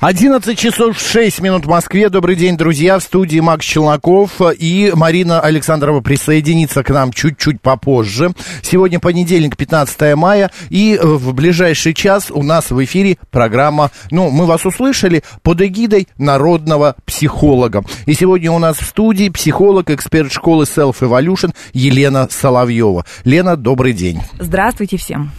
11 часов 6 минут в Москве. Добрый день, друзья. В студии Макс Челноков и Марина Александрова присоединится к нам чуть-чуть попозже. Сегодня понедельник, 15 мая. И в ближайший час у нас в эфире программа, ну, мы вас услышали, под эгидой народного психолога. И сегодня у нас в студии психолог, эксперт школы Self Evolution Елена Соловьева. Лена, добрый день. Здравствуйте всем.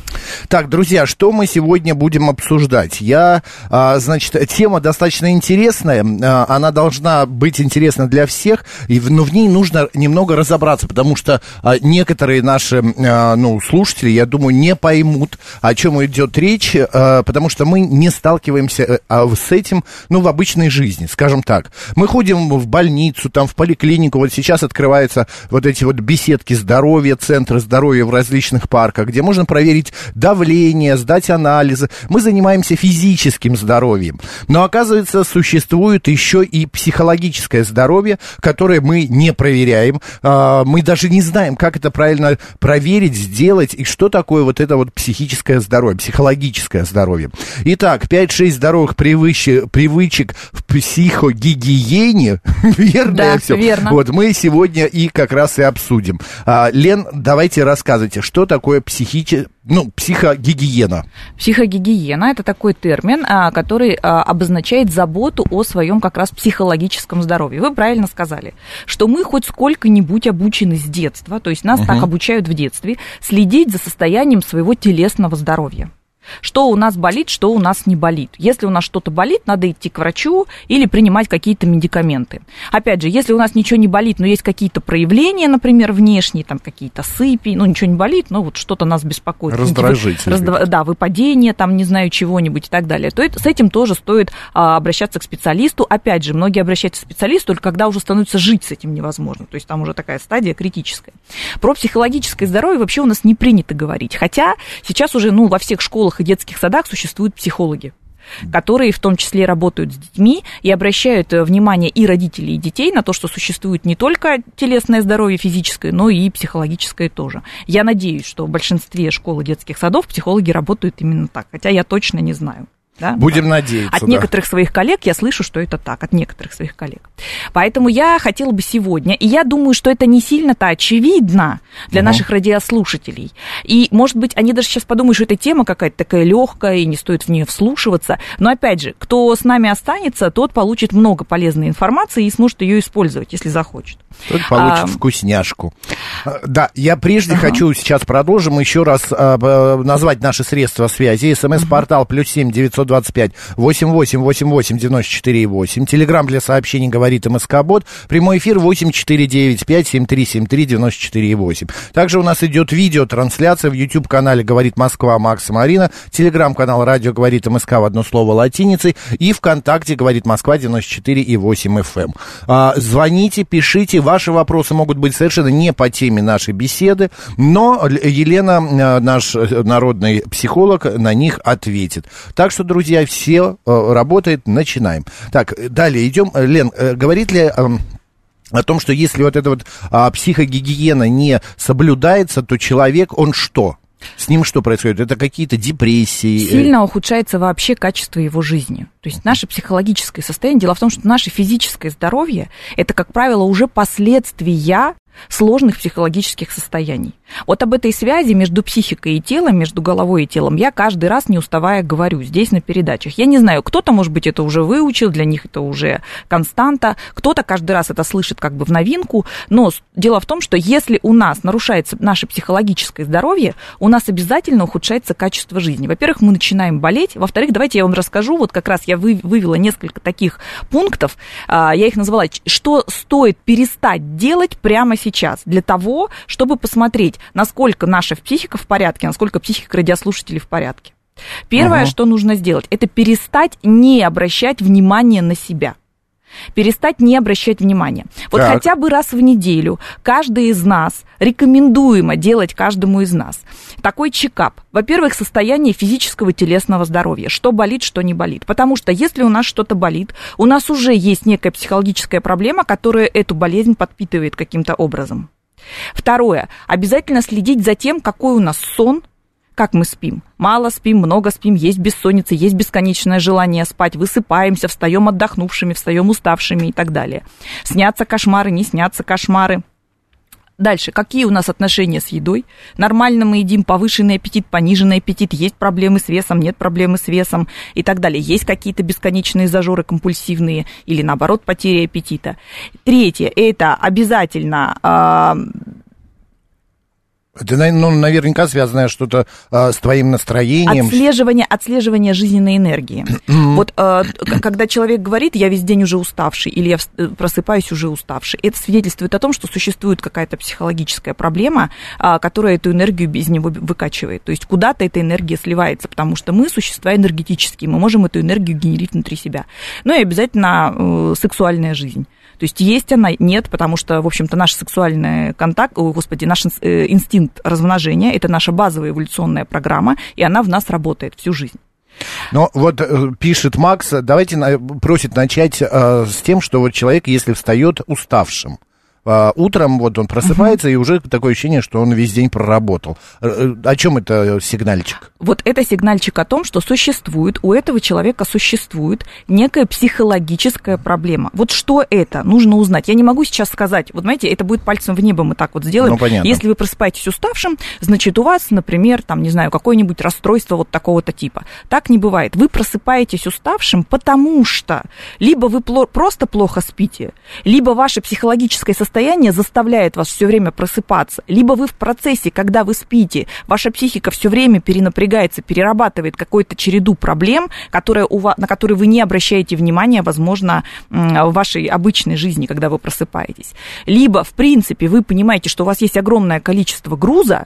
Так, друзья, что мы сегодня будем обсуждать? Я, а, значит, тема достаточно интересная, а, она должна быть интересна для всех, но в ней нужно немного разобраться, потому что а, некоторые наши, ну, слушатели, я думаю, не поймут, о чем идет речь, потому что мы не сталкиваемся э, с этим, ну, в обычной жизни, скажем так. Мы ходим в больницу, там, в поликлинику, вот сейчас открываются вот эти вот беседки здоровья, центры здоровья в различных парках, где можно проверить давление, сдать анализы. Мы занимаемся физическим здоровьем. Но оказывается, существует еще и психологическое здоровье, которое мы не проверяем. А, мы даже не знаем, как это правильно проверить, сделать, и что такое вот это вот психическое здоровье, психологическое здоровье. Итак, 5-6 здоровых привычек, привычек в психогигиене, верно да, все? верно. Вот мы сегодня и как раз и обсудим. А, Лен, давайте рассказывайте, что такое психическое ну, психогигиена. Психогигиена – это такой термин, а, который а, обозначает заботу о своем как раз психологическом здоровье. Вы правильно сказали, что мы хоть сколько-нибудь обучены с детства, то есть нас угу. так обучают в детстве, следить за состоянием своего телесного здоровья что у нас болит, что у нас не болит. Если у нас что-то болит, надо идти к врачу или принимать какие-то медикаменты. Опять же, если у нас ничего не болит, но есть какие-то проявления, например, внешние, там какие-то сыпи, ну ничего не болит, но вот что-то нас беспокоит. Раздражитель. Раздв... Да, выпадение, там не знаю чего-нибудь и так далее. То это, с этим тоже стоит а, обращаться к специалисту. Опять же, многие обращаются к специалисту только когда уже становится жить с этим невозможно. То есть там уже такая стадия критическая. Про психологическое здоровье вообще у нас не принято говорить. Хотя сейчас уже ну, во всех школах школах и детских садах существуют психологи которые в том числе работают с детьми и обращают э, внимание и родителей, и детей на то, что существует не только телесное здоровье физическое, но и психологическое тоже. Я надеюсь, что в большинстве школ и детских садов психологи работают именно так, хотя я точно не знаю. Да? Будем надеяться. От да. некоторых своих коллег я слышу, что это так, от некоторых своих коллег. Поэтому я хотела бы сегодня, и я думаю, что это не сильно-то очевидно для угу. наших радиослушателей. И, может быть, они даже сейчас подумают, что эта тема какая-то такая легкая, и не стоит в нее вслушиваться. Но, опять же, кто с нами останется, тот получит много полезной информации и сможет ее использовать, если захочет. Тот получит а... вкусняшку. Да, я прежде ага. хочу сейчас продолжим еще раз а, назвать наши средства связи. СМС-портал плюс семь девятьсот 925 8888 94 8. Телеграмм для сообщений говорит МСК Бот. Прямой эфир 8495 7373 94 8. Также у нас идет видеотрансляция в YouTube канале Говорит Москва Макс Марина. Телеграм-канал Радио Говорит МСК в одно слово латиницей. И ВКонтакте Говорит Москва 94 и 8 FM. А, звоните, пишите. Ваши вопросы могут быть совершенно не по теме нашей беседы, но Елена, э, наш э, народный психолог, на них ответит. Так что, друзья, друзья, все э, работает, начинаем. Так, далее идем. Э, Лен, э, говорит ли о том, что если вот эта вот а, психогигиена не соблюдается, то человек, он что? С ним что происходит? Это какие-то депрессии? Сильно ухудшается вообще качество его жизни. То есть наше психологическое состояние. Дело в том, что наше физическое здоровье – это, как правило, уже последствия сложных психологических состояний. Вот об этой связи между психикой и телом, между головой и телом, я каждый раз не уставая говорю здесь на передачах. Я не знаю, кто-то, может быть, это уже выучил, для них это уже константа, кто-то каждый раз это слышит как бы в новинку, но дело в том, что если у нас нарушается наше психологическое здоровье, у нас обязательно ухудшается качество жизни. Во-первых, мы начинаем болеть, во-вторых, давайте я вам расскажу, вот как раз я вывела несколько таких пунктов, а, я их назвала, что стоит перестать делать прямо сейчас для того, чтобы посмотреть, насколько наша психика в порядке, насколько психика радиослушателей в порядке. Первое, угу. что нужно сделать, это перестать не обращать внимания на себя перестать не обращать внимания. Вот так. хотя бы раз в неделю каждый из нас, рекомендуемо делать каждому из нас такой чекап. Во-первых, состояние физического телесного здоровья. Что болит, что не болит. Потому что если у нас что-то болит, у нас уже есть некая психологическая проблема, которая эту болезнь подпитывает каким-то образом. Второе. Обязательно следить за тем, какой у нас сон, как мы спим? Мало спим, много спим, есть бессонница, есть бесконечное желание спать, высыпаемся, встаем отдохнувшими, встаем уставшими и так далее. Снятся кошмары, не снятся кошмары. Дальше, какие у нас отношения с едой? Нормально мы едим, повышенный аппетит, пониженный аппетит, есть проблемы с весом, нет проблемы с весом и так далее. Есть какие-то бесконечные зажоры компульсивные или наоборот потеря аппетита. Третье, это обязательно э, это, ну, наверняка связано что-то а, с твоим настроением. Отслеживание, отслеживание жизненной энергии. вот а, когда человек говорит, я весь день уже уставший, или я э, просыпаюсь уже уставший, это свидетельствует о том, что существует какая-то психологическая проблема, а, которая эту энергию без него выкачивает. То есть куда-то эта энергия сливается, потому что мы существа энергетические, мы можем эту энергию генерить внутри себя. Ну и обязательно э, сексуальная жизнь. То есть есть она, нет, потому что, в общем-то, наш сексуальный контакт, о, господи, наш э, инстинкт размножения, это наша базовая эволюционная программа, и она в нас работает всю жизнь. Но вот э, пишет Макс, давайте просит начать э, с тем, что вот человек, если встает уставшим, а, утром вот он просыпается, и уже такое ощущение, что он весь день проработал. Э, э, о чем это сигнальчик? Вот это сигнальчик о том, что существует, у этого человека существует некая психологическая проблема. Вот что это? Нужно узнать. Я не могу сейчас сказать, вот знаете, это будет пальцем в небо мы так вот сделаем. Ну, понятно. Если вы просыпаетесь уставшим, значит, у вас, например, там, не знаю, какое-нибудь расстройство вот такого-то типа. Так не бывает. Вы просыпаетесь уставшим, потому что либо вы просто плохо спите, либо ваше психологическое состояние состояние заставляет вас все время просыпаться, либо вы в процессе, когда вы спите, ваша психика все время перенапрягается, перерабатывает какую-то череду проблем, которые у вас, на которые вы не обращаете внимания, возможно, в вашей обычной жизни, когда вы просыпаетесь. Либо, в принципе, вы понимаете, что у вас есть огромное количество груза,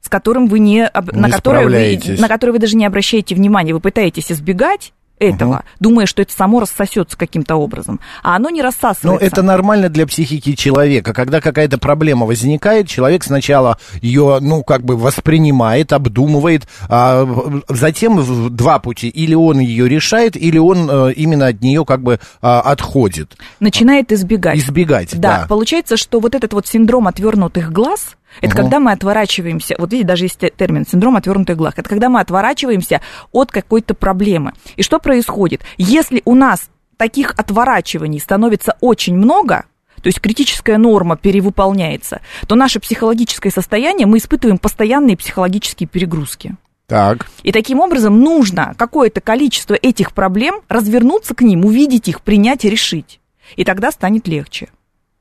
с которым вы не, не на, которое вы, на которое вы даже не обращаете внимания, вы пытаетесь избегать, этого, угу. думая, что это само рассосется каким-то образом. А оно не рассасывается. Ну, это нормально для психики человека. Когда какая-то проблема возникает, человек сначала ее, ну, как бы воспринимает, обдумывает, а затем два пути. Или он ее решает, или он э, именно от нее как бы а, отходит. Начинает избегать. Избегать, да. Да, получается, что вот этот вот синдром отвернутых глаз, это угу. когда мы отворачиваемся, вот видите, даже есть термин синдром отвернутых глаз. Это когда мы отворачиваемся от какой-то проблемы. И что происходит? Если у нас таких отворачиваний становится очень много, то есть критическая норма перевыполняется, то наше психологическое состояние, мы испытываем постоянные психологические перегрузки. Так. И таким образом нужно какое-то количество этих проблем развернуться к ним, увидеть их, принять и решить. И тогда станет легче.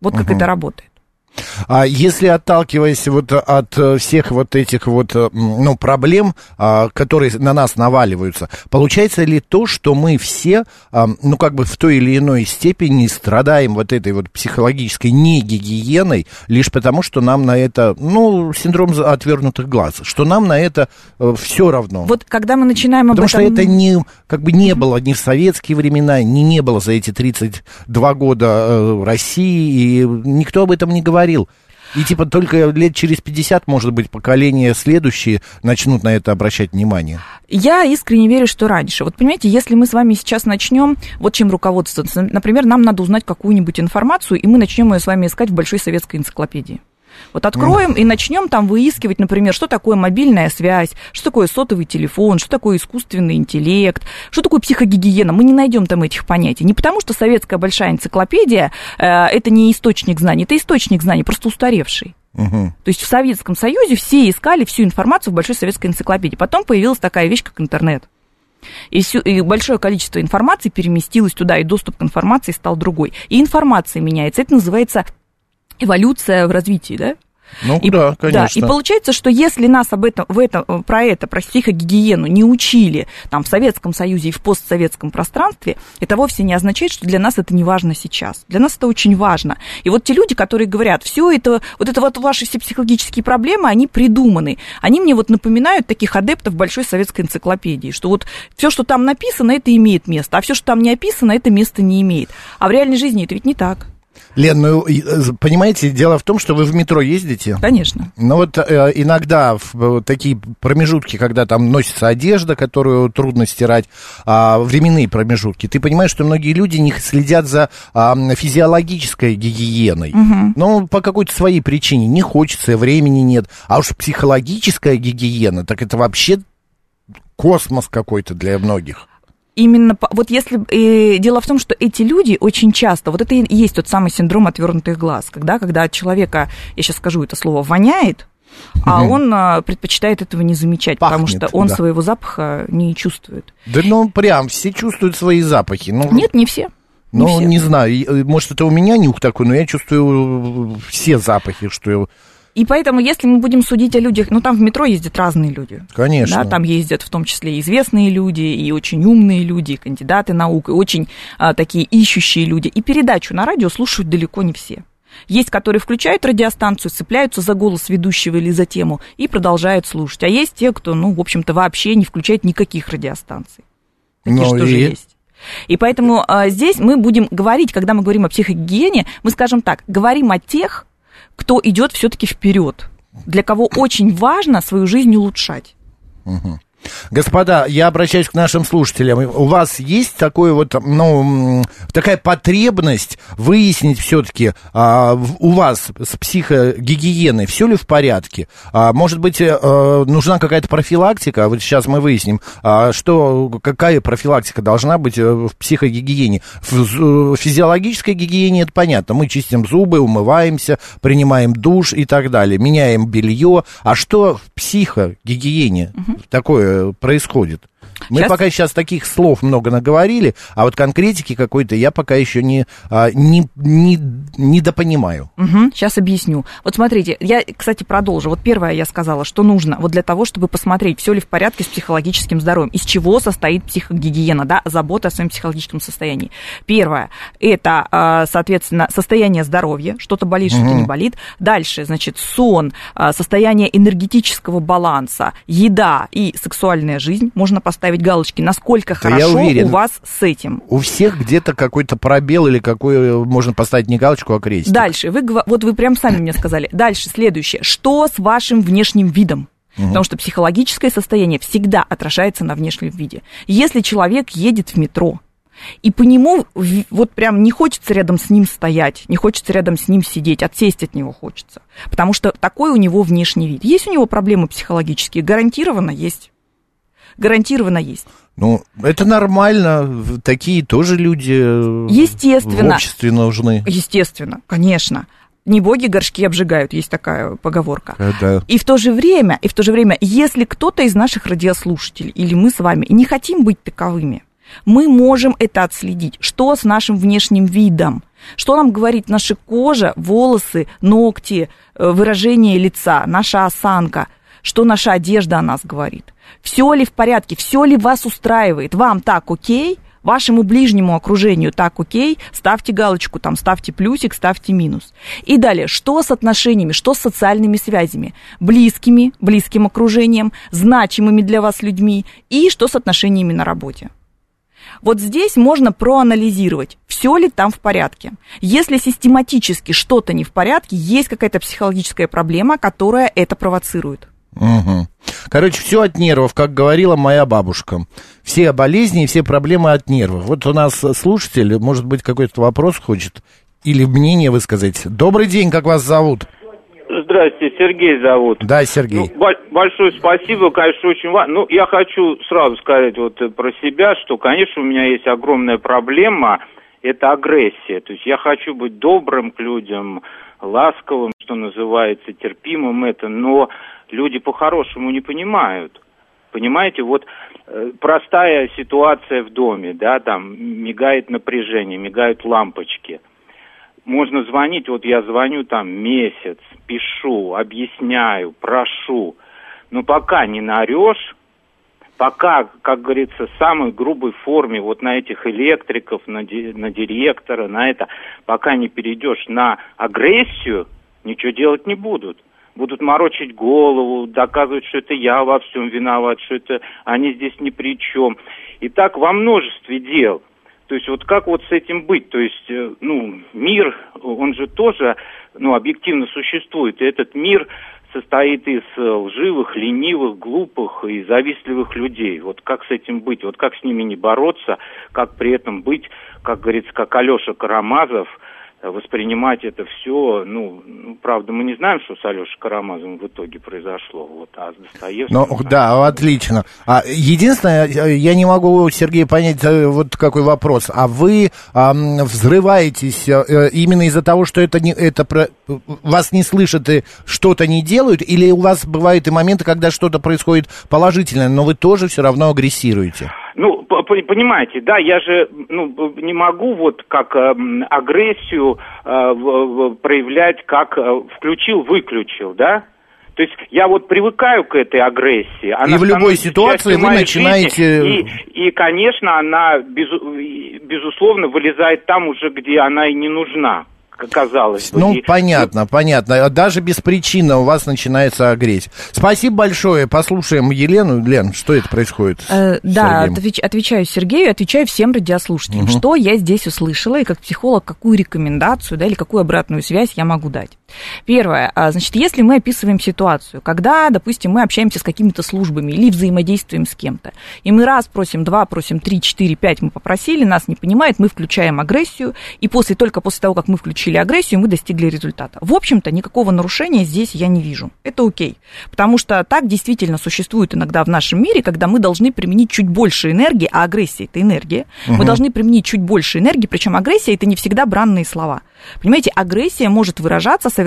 Вот как угу. это работает. А если отталкиваясь вот от э, всех вот этих вот, э, ну, проблем, а, которые на нас наваливаются, получается ли то, что мы все, а, ну, как бы в той или иной степени страдаем вот этой вот психологической негигиеной лишь потому, что нам на это, ну, синдром отвернутых глаз, что нам на это э, все равно. Вот когда мы начинаем об Потому этом... что это не, как бы не было ни в советские времена, ни не было за эти 32 года России, и никто об этом не говорит говорил. И типа только лет через 50, может быть, поколения следующие начнут на это обращать внимание. Я искренне верю, что раньше. Вот понимаете, если мы с вами сейчас начнем, вот чем руководствоваться, например, нам надо узнать какую-нибудь информацию, и мы начнем ее с вами искать в большой советской энциклопедии. Вот откроем и начнем там выискивать, например, что такое мобильная связь, что такое сотовый телефон, что такое искусственный интеллект, что такое психогигиена. Мы не найдем там этих понятий. Не потому, что советская большая энциклопедия э, это не источник знаний, это источник знаний, просто устаревший. Мгм. То есть в Советском Союзе все искали всю информацию в большой советской энциклопедии. Потом появилась такая вещь, как интернет. И, всю- и большое количество информации переместилось туда, и доступ к информации стал другой. И информация меняется. Это называется эволюция в развитии, да? Ну И, да, конечно. и получается, что если нас об этом, в этом, про это, про психогигиену не учили там, в Советском Союзе и в постсоветском пространстве, это вовсе не означает, что для нас это не важно сейчас. Для нас это очень важно. И вот те люди, которые говорят, все это, вот это вот ваши все психологические проблемы, они придуманы. Они мне вот напоминают таких адептов большой советской энциклопедии, что вот все, что там написано, это имеет место, а все, что там не описано, это место не имеет. А в реальной жизни это ведь не так. Лен, ну, э, понимаете, дело в том, что вы в метро ездите. Конечно. Ну вот э, иногда в э, такие промежутки, когда там носится одежда, которую трудно стирать, а, временные промежутки, ты понимаешь, что многие люди не следят за а, физиологической гигиеной. Ну, по какой-то своей причине. Не хочется, времени нет. А уж психологическая гигиена, так это вообще космос какой-то для многих. Именно, по- вот если... э, дело в том, что эти люди очень часто... Вот это и есть тот самый синдром отвернутых глаз, когда, когда от человека, я сейчас скажу это слово, воняет, а он а, предпочитает этого не замечать, потому Пахнет, что он да. своего запаха не чувствует. Да ну прям, все чувствуют свои запахи. Ну, Нет, не все. Не Ну, все. не знаю, и, может, это у меня нюх такой, но я чувствую все запахи, что я... И поэтому, если мы будем судить о людях, ну, там в метро ездят разные люди. Конечно. Да, там ездят в том числе и известные люди, и очень умные люди, и кандидаты наук, и очень а, такие ищущие люди. И передачу на радио слушают далеко не все. Есть, которые включают радиостанцию, цепляются за голос ведущего или за тему и продолжают слушать. А есть те, кто, ну, в общем-то, вообще не включает никаких радиостанций. Такие Ну же тоже и? есть. И поэтому а, здесь мы будем говорить, когда мы говорим о психогигиене, мы скажем так, говорим о тех, кто идет все-таки вперед, для кого очень важно свою жизнь улучшать. Господа, я обращаюсь к нашим слушателям. У вас есть такое вот, ну, такая потребность выяснить все-таки у вас с психогигиеной все ли в порядке? А, может быть, э, нужна какая-то профилактика? Вот сейчас мы выясним, а, что, какая профилактика должна быть э, в психогигиене. В физиологической гигиене это понятно. Мы чистим зубы, умываемся, принимаем душ и так далее, меняем белье. А что в психогигиене такое происходит? Мы Щас- пока сейчас таких слов много наговорили, а вот конкретики какой-то я пока еще не, а, не, не, недопонимаю. сейчас объясню. Вот смотрите, я, кстати, продолжу. Вот первое я сказала, что нужно вот для того, чтобы посмотреть, все ли в порядке с психологическим здоровьем, из чего состоит психогигиена, да, забота о своем психологическом состоянии. Первое, это, а, соответственно, состояние здоровья, что-то болит, что-то не болит. Дальше, значит, сон, а, состояние энергетического баланса, еда и сексуальная жизнь. Можно поставить галочки, насколько Да хорошо уверен. у вас с этим. У всех где-то какой-то пробел или какой э, можно поставить не галочку, а крестик. Дальше, вы, вот вы прям сами мне сказали. Дальше, следующее. Что с вашим внешним видом? Потому что психологическое состояние всегда отражается на внешнем виде. Если человек едет в метро, и по нему вот прям не хочется рядом с ним стоять, не хочется рядом с ним сидеть, отсесть от него хочется. Потому что такой у него внешний вид. Есть у него проблемы психологические? Гарантированно есть. Гарантированно есть. Ну, это нормально. Такие тоже люди э, Естественно. в обществе нужны. Естественно, конечно. Не боги горшки обжигают, есть такая поговорка. Э, да. И в то же время, и в то же время, если кто-то из наших радиослушателей или мы с вами не хотим быть таковыми, мы можем это отследить. Что с нашим внешним видом? Что нам говорит наша кожа, волосы, ногти, э, выражение лица, наша осанка? Что наша одежда о нас говорит? Все ли в порядке? Все ли вас устраивает? Вам так окей? Вашему ближнему окружению так окей? Ставьте галочку, там ставьте плюсик, ставьте минус. И далее, что с отношениями, что с социальными связями? Близкими, близким окружением, значимыми для вас людьми и что с отношениями на работе? Вот здесь можно проанализировать, все ли там в порядке. Если систематически что-то не в порядке, есть какая-то психологическая проблема, которая это провоцирует. Мгм. Короче, все от нервов, как говорила моя бабушка. Все болезни и все проблемы от нервов. Вот у нас слушатель, может быть, какой-то вопрос хочет или мнение высказать. Добрый день, как вас зовут? Здравствуйте, Сергей зовут. Да, Сергей. Ну, бо- большое спасибо, конечно, очень важно. Ну, я хочу сразу сказать вот э, про себя, что, конечно, у меня есть огромная проблема, это агрессия. То есть я хочу быть добрым к людям, ласковым, что называется, терпимым это, но люди по-хорошему не понимают. Понимаете, вот э, простая ситуация в доме, да, там мигает напряжение, мигают лампочки. Можно звонить, вот я звоню там месяц, пишу, объясняю, прошу. Но пока не наорешь, пока, как говорится, в самой грубой форме вот на этих электриков, на, ди- на директора, на это, пока не перейдешь на агрессию, ничего делать не будут. Будут морочить голову, доказывать, что это я во всем виноват, что это они здесь ни при чем. И так во множестве дел. То есть вот как вот с этим быть? То есть, э, ну, мир, он же тоже, ну, объективно существует. И этот мир состоит из э, лживых, ленивых, глупых и завистливых людей. Вот как с этим быть? Вот как с ними не бороться? Как при этом быть, как говорится, как Алеша Карамазов, воспринимать это все, ну, ну, правда, мы не знаем, что с Алешей Карамазовым в итоге произошло, вот, а с Достоевским... Ну, да, отлично. А, единственное, я не могу, Сергей, понять э, вот какой вопрос. А вы ам, взрываетесь э, именно из-за того, что это, не, это про, вас не слышат и что-то не делают, или у вас бывают и моменты, когда что-то происходит положительное, но вы тоже все равно агрессируете? Ну, понимаете, да, я же ну, не могу вот как эм, агрессию э, в- в- проявлять, как э, включил-выключил, да? То есть я вот привыкаю к этой агрессии. Она И в любой ситуации вы начинаете- жизни, И, и, конечно, она, и, безусловно, вылезает там уже, где она и не нужна, казалось бы. Ну, И- понятно, понятно. Даже без причины у вас начинается агрессия. Спасибо большое. Послушаем Елену. Лен, что это происходит? Э, да, отвеч- отвечаю Сергею, отвечаю всем радиослушателям, Мгм. что я здесь услышала и как психолог какую рекомендацию, да, или какую обратную связь я могу дать. Первое, а, значит, если мы описываем ситуацию, когда, допустим, мы общаемся с какими-то службами или взаимодействуем с кем-то, и мы раз просим, два просим, три, четыре, пять мы попросили, нас не понимает, мы включаем агрессию, и после, только после того, как мы включили агрессию, мы достигли результата. В общем-то, никакого нарушения здесь я не вижу. Это окей. Потому что так действительно существует иногда в нашем мире, когда мы должны применить чуть больше энергии, а агрессия это энергия. Мы Мгм. должны применить чуть больше энергии, причем агрессия это не всегда бранные слова. Понимаете, агрессия может выражаться совершенно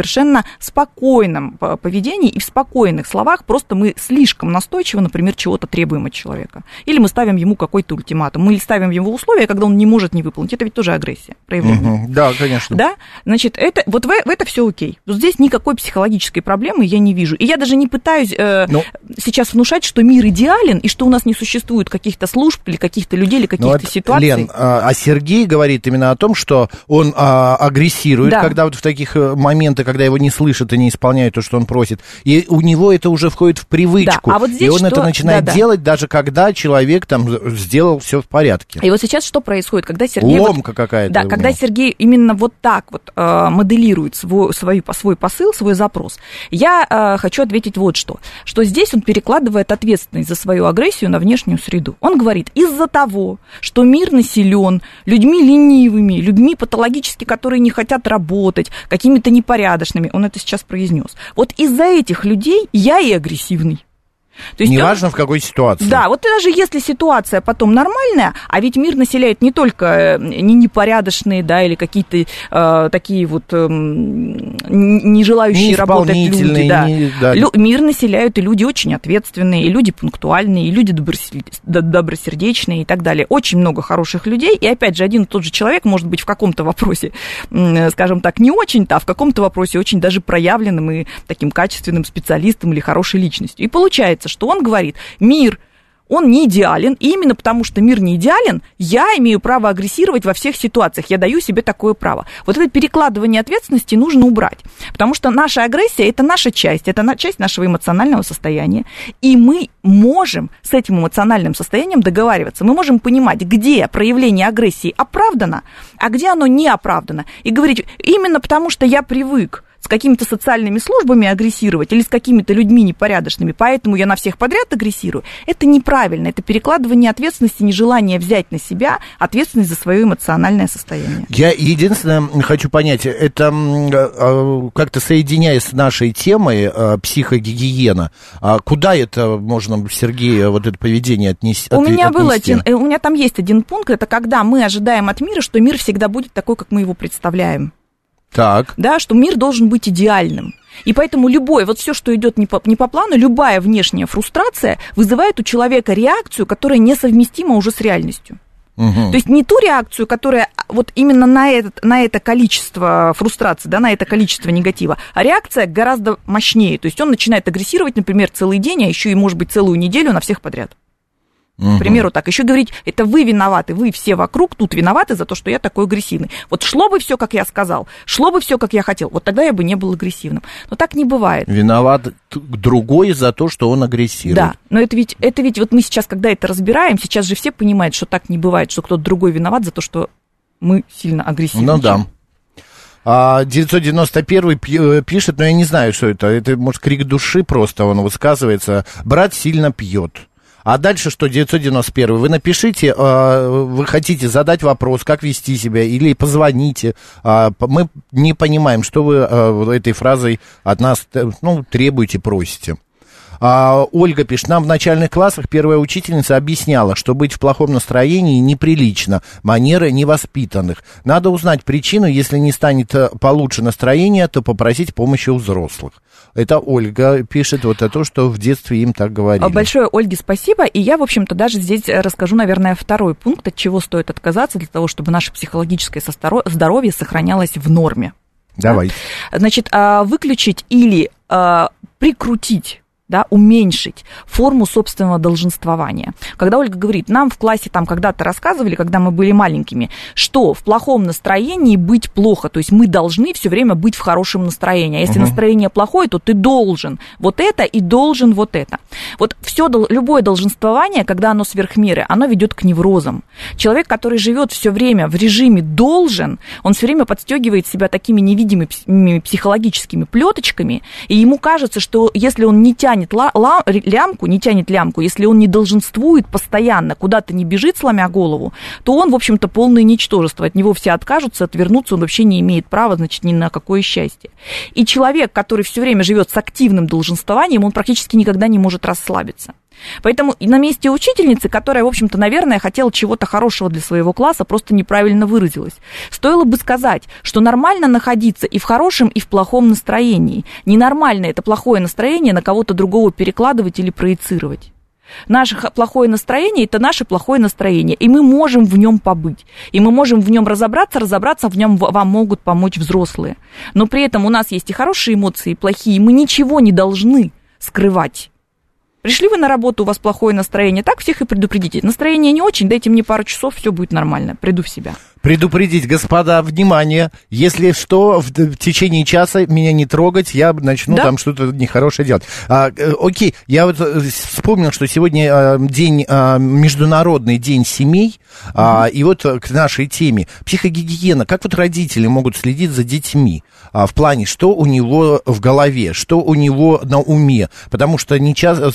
спокойном п- поведении и в спокойных словах, просто мы слишком настойчиво, например, чего-то требуем от человека. Или мы ставим ему какой-то ультиматум, мы ставим ему условия, когда он не может не выполнить. Это ведь тоже агрессия, проявление. Мгм. Да, конечно. Да, значит, это, вот в, в это все окей. Здесь никакой психологической проблемы я не вижу. И я даже не пытаюсь э, Ну. сейчас внушать, что мир идеален, и что у нас не существует каких-то служб или каких-то людей, или Ну, каких-то вот, ситуаций. Лен, а, а Сергей говорит именно о том, что он а, агрессирует, Да. когда вот в таких э, моменты, когда его не слышат и не исполняют то, что он просит. И у него это уже входит в привычку. Да, а вот здесь и он что- это начинает да-да. делать, даже когда человек там сделал все в порядке. И вот сейчас что происходит, когда Сергей... вот- Ломка какая-то. Да, когда него. Сергей именно вот так вот э, моделирует свой, свой, свой посыл, свой запрос, я э, хочу ответить вот что. Что здесь он перекладывает ответственность за свою агрессию на внешнюю среду. Он говорит, из-за того, что мир населен людьми ленивыми, людьми патологически, которые не хотят работать, какими-то непорядочными, он это сейчас произнес. Вот из-за этих людей я и агрессивный. То есть Неважно, в какой ситуации. да, вот даже если ситуация потом нормальная, а ведь мир населяет не только э, не непорядочные, да, или какие-то э, такие вот эм, н- не желающие работать люди, да. не- да. Лю- мир населяют и люди очень ответственные, и люди пунктуальные, и люди добросердечные и так далее. Очень много хороших людей, и опять же, один и тот же человек может быть в каком-то вопросе, м, скажем так, не очень-то, а в каком-то вопросе очень даже проявленным и таким качественным специалистом или хорошей личностью. И получается, что он говорит, мир он не идеален, и именно потому, что мир не идеален, я имею право агрессировать во всех ситуациях, я даю себе такое право. Вот это перекладывание ответственности нужно убрать, потому что наша агрессия – это наша часть, это часть нашего эмоционального состояния, и мы можем с этим эмоциональным состоянием договариваться, мы можем понимать, где проявление агрессии оправдано, а где оно не оправдано, и говорить, именно потому, что я привык с какими-то социальными службами агрессировать или с какими-то людьми непорядочными, поэтому я на всех подряд агрессирую, это неправильно, это перекладывание ответственности, нежелание взять на себя ответственность за свое эмоциональное состояние. Я единственное хочу понять, это э, как-то соединяясь с нашей темой э, психогигиена, а куда это можно, Сергей, вот это поведение отнести? У меня был один, э, у меня там есть один пункт, это когда мы ожидаем от мира, что мир всегда будет такой, как мы его представляем. Так. да, что мир должен быть идеальным. И поэтому любой, вот все, что идет не по, не по плану, любая внешняя фрустрация вызывает у человека реакцию, которая несовместима уже с реальностью. Мгм. То есть не ту реакцию, которая вот именно на, этот, на это количество фрустрации, да, на это количество негатива, а реакция гораздо мощнее. То есть он начинает агрессировать, например, целый день, а еще и, может быть, целую неделю на всех подряд. К примеру, так. Еще говорить, это вы виноваты, вы все вокруг тут виноваты за то, что я такой агрессивный. Вот шло бы все, как я сказал, шло бы все, как я хотел, вот тогда я бы не был агрессивным. Но так не бывает. Виноват другой за то, что он агрессирует. Да, но это ведь, это ведь вот мы сейчас, когда это разбираем, сейчас же все понимают, что так не бывает, что кто-то другой виноват за то, что мы сильно агрессивны. Ну да. А 991 пи- э, пишет, но я не знаю, что это. Это, может, крик души просто, он высказывается. Брат сильно пьет. А дальше что, 991? Вы напишите, э, вы хотите задать вопрос, как вести себя, или позвоните. А, Мы не понимаем, что вы вот этой фразой от нас э, ну, требуете, просите. А, Ольга пишет, нам в начальных классах первая учительница объясняла, что быть в плохом настроении неприлично, манеры невоспитанных. Надо узнать причину, если не станет э, получше настроение, то попросить помощи у взрослых. Это Ольга пишет вот это, что в детстве им так говорили. Большое Ольге спасибо. И я, в общем-то, даже здесь э, расскажу, наверное, второй пункт, от чего стоит отказаться для того, чтобы наше психологическое здоровье сохранялось в норме. Давай. Значит, а, выключить или а, прикрутить да, уменьшить форму собственного долженствования. Когда Ольга говорит, нам в классе там когда-то рассказывали, когда мы были маленькими, что в плохом настроении быть плохо, то есть мы должны все время быть в хорошем настроении, а если Мгм. настроение плохое, то ты должен вот это и должен вот это. Вот все, любое долженствование, когда оно сверх меры, оно ведет к неврозам. Человек, который живет все время в режиме должен, он все время подстегивает себя такими невидимыми пс- психологическими плеточками, и ему кажется, что если он не тянет ла- ла- лямку, не тянет лямку, если он не долженствует постоянно, куда-то не бежит, сломя голову, то он, в общем-то, полное ничтожество. От него все откажутся, отвернутся, он вообще не имеет права, значит, ни на какое счастье. И человек, который все время живет с активным долженствованием, он практически никогда не может расслабиться. Поэтому на месте учительницы, которая, в общем-то, наверное, хотела чего-то хорошего для своего класса, просто неправильно выразилась. Стоило бы сказать, что нормально находиться и в хорошем, и в плохом настроении. Ненормально это плохое настроение на кого-то другого перекладывать или проецировать. Наше плохое настроение это наше плохое настроение, и мы можем в нем побыть, и мы можем в нем разобраться, разобраться в нем вам могут помочь взрослые. Но при этом у нас есть и хорошие эмоции, и плохие, и мы ничего не должны скрывать. Пришли вы на работу, у вас плохое настроение, так всех и предупредите. Настроение не очень, дайте мне пару часов, все будет нормально, приду в себя. Предупредить, господа, внимание, если что, в, в течение часа меня не трогать, я начну Да. там что-то нехорошее делать. А, э, окей, я вот э, вспомнил, что сегодня э, день, э, международный день семей, а, и вот э, к нашей теме. Психогигиена, как вот родители могут следить за детьми а, в плане, что у него в голове, что у него на уме, потому что не часто,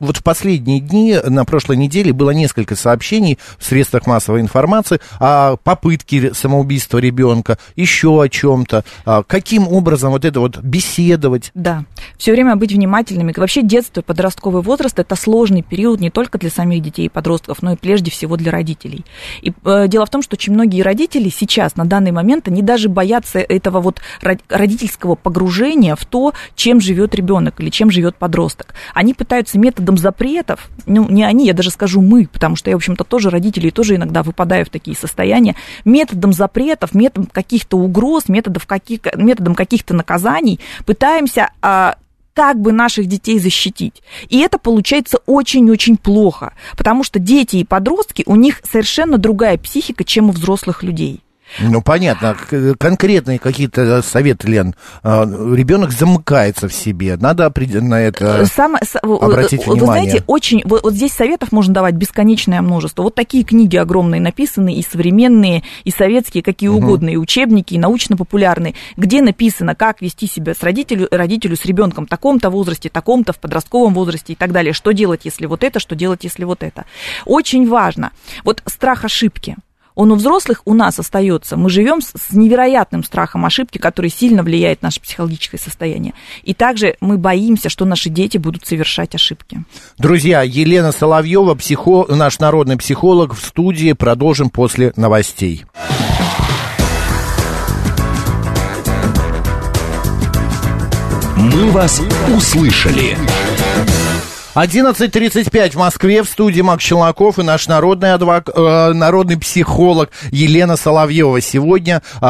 вот в последние дни, на прошлой неделе было несколько сообщений в средствах массовой информации о попытке самоубийства ребенка, еще о чем-то. А, Каким образом вот это вот беседовать? Да, все время быть внимательными. Вообще детство подростковый возраст – это сложный период не только для самих детей и подростков, но и прежде всего для родителей. И э, дело в том, что очень многие родители сейчас, на данный момент, они даже боятся этого вот ро- родительского погружения в то, чем живет ребенок или чем живет подросток. Они пытаются методом запретов, ну, не они, я даже скажу мы, потому что я, в общем-то, тоже родители тоже иногда выпадаю в такие состояния, методом запретов, методом каких-то угроз, методов каких, методом каких-то наказаний пытаемся а, как бы наших детей защитить. И это получается очень-очень плохо, потому что дети и подростки, у них совершенно другая психика, чем у взрослых людей. Ну, понятно. Конкретные какие-то советы, Лен. А, Ребенок замыкается в себе. Надо на это Самое- с- в- обратить вы внимание. знаете, очень, вот, вот здесь советов можно давать бесконечное множество. Вот такие книги огромные написаны, и современные, и советские, какие угодно, и учебники, и научно-популярные, где написано, как вести себя с родителю, родителю с ребенком в таком-то возрасте, таком-то, в подростковом возрасте и так далее. Что делать, если вот это, что делать, если вот это. Очень важно. Вот страх ошибки. Он у взрослых у нас остается. Мы живем с, с невероятным страхом ошибки, который сильно влияет на наше психологическое состояние. И также мы боимся, что наши дети будут совершать ошибки. Друзья, Елена Соловьева, психо... наш народный психолог в студии. Продолжим после новостей. «Мы вас услышали». 11.35 в Москве, в студии Макс Челноков и наш народный, адвок... э, народный психолог Елена Соловьева. Сегодня э,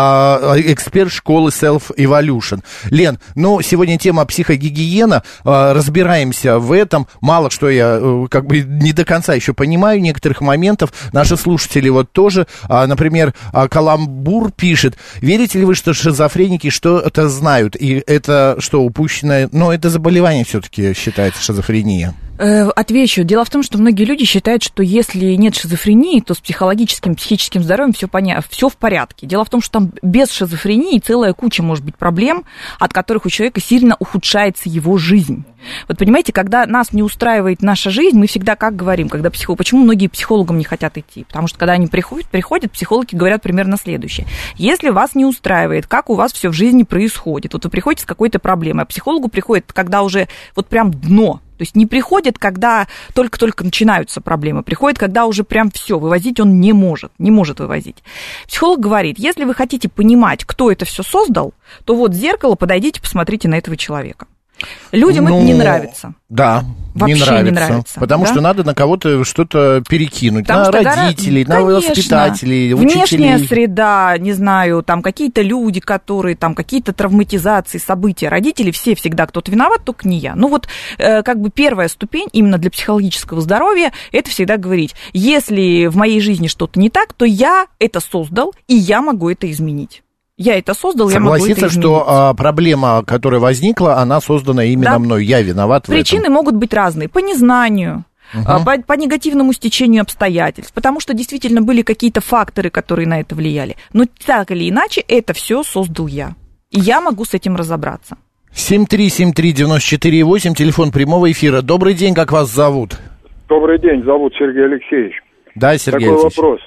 эксперт школы Self Evolution. Лен, ну, сегодня тема психогигиена. Э, разбираемся в этом. Мало что я э, как бы не до конца еще понимаю некоторых моментов. Наши слушатели вот тоже, а, например, а, Каламбур пишет, верите ли вы, что шизофреники что-то знают? И это что, упущенное... Ну, это заболевание все-таки считается шизофрения. Э, Отвечу. Дело в том, что многие люди считают, что если нет шизофрении, то с психологическим, психическим здоровьем все, поня... все в порядке. Дело в том, что там без шизофрении целая куча может быть проблем, от которых у человека сильно ухудшается его жизнь. Вот понимаете, когда нас не устраивает наша жизнь, мы всегда как говорим, когда психолог... Почему многие психологам не хотят идти? Потому что когда они приходят, приходят, психологи говорят примерно следующее. Если вас не устраивает, как у вас все в жизни происходит, вот вы приходите с какой-то проблемой, а психологу приходит, когда уже вот прям дно, то есть не приходит, когда только-только начинаются проблемы, приходит, когда уже прям все, вывозить он не может, не может вывозить. Психолог говорит, если вы хотите понимать, кто это все создал, то вот зеркало, подойдите, посмотрите на этого человека. Людям это не Ну, нравится. Да, Вообще не не нравится. нравится, Потому да? что надо на кого-то что-то перекинуть. Потому на что гора- родителей, на Конечно. воспитателей, Внешняя учителей. среда, не знаю, там какие-то люди, которые там какие-то травматизации, события, родители, все всегда кто-то виноват, только не я. Ну вот э, как бы первая ступень именно для психологического здоровья, это всегда говорить, если в моей жизни что-то не так, то я это создал, и я могу это изменить. Я это создал, я могу это Согласиться, изменить. что а, проблема, которая возникла, она создана именно Да. мной. Я виноват в Причины этом. могут быть разные. По незнанию, а, по, по негативному стечению обстоятельств, потому что действительно были какие-то факторы, которые на это влияли. Но так или иначе, это все создал я. И я могу с этим разобраться. 7373948, телефон прямого эфира. Добрый день, как вас зовут? Добрый день, зовут Сергей Алексеевич. Да, Сергей Такой Алексеевич. вопрос.